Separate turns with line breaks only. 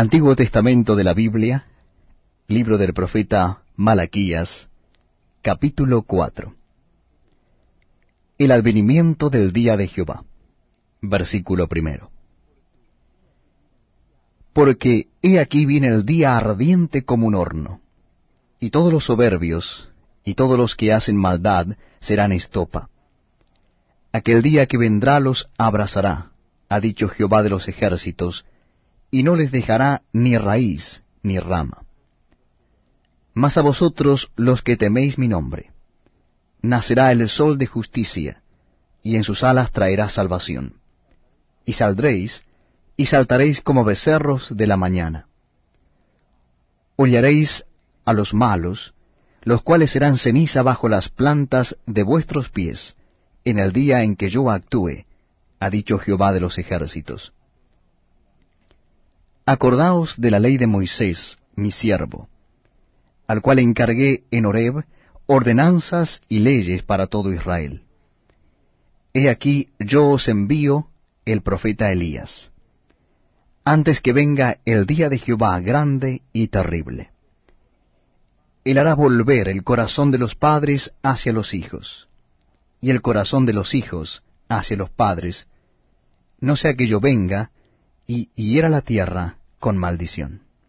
Antiguo Testamento de la Biblia, libro del profeta Malaquías, capítulo 4. El advenimiento del día de Jehová. Versículo primero. Porque he aquí viene el día ardiente como un horno, y todos los soberbios, y todos los que hacen maldad, serán estopa. Aquel día que vendrá los abrazará, ha dicho Jehová de los ejércitos, y no les dejará ni raíz ni rama. Mas a vosotros los que teméis mi nombre, nacerá el sol de justicia, y en sus alas traerá salvación. Y saldréis, y saltaréis como becerros de la mañana. Hollaréis a los malos, los cuales serán ceniza bajo las plantas de vuestros pies, en el día en que yo actúe, ha dicho Jehová de los ejércitos. Acordaos de la ley de Moisés, mi siervo, al cual encargué en Horeb ordenanzas y leyes para todo Israel. He aquí yo os envío el profeta Elías, antes que venga el día de Jehová grande y terrible. Él hará volver el corazón de los padres hacia los hijos, y el corazón de los hijos hacia los padres, no sea que yo venga y hiera la tierra con maldición.